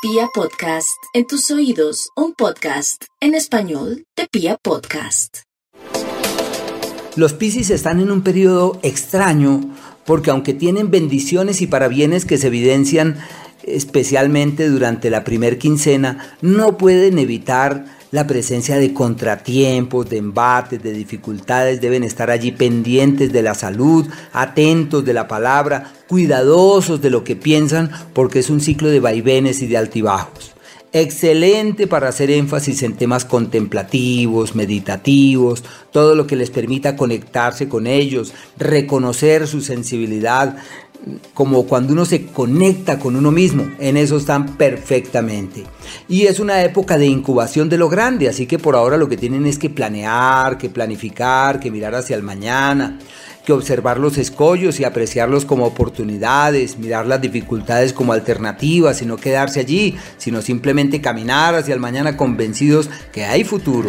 Pia Podcast, en tus oídos, un podcast en español de Pia Podcast. Los Piscis están en un periodo extraño porque aunque tienen bendiciones y parabienes que se evidencian especialmente durante la primer quincena, no pueden evitar la presencia de contratiempos, de embates, de dificultades, deben estar allí pendientes de la salud, atentos de la palabra, cuidadosos de lo que piensan, porque es un ciclo de vaivenes y de altibajos. Excelente para hacer énfasis en temas contemplativos, meditativos, todo lo que les permita conectarse con ellos, reconocer su sensibilidad, como cuando uno se conecta con uno mismo, en eso están perfectamente. Y es una época de incubación de lo grande, así que por ahora lo que tienen es que planear, que planificar, que mirar hacia el mañana, que observar los escollos y apreciarlos como oportunidades, mirar las dificultades como alternativas y no quedarse allí, sino simplemente caminar hacia el mañana convencidos que hay futuro.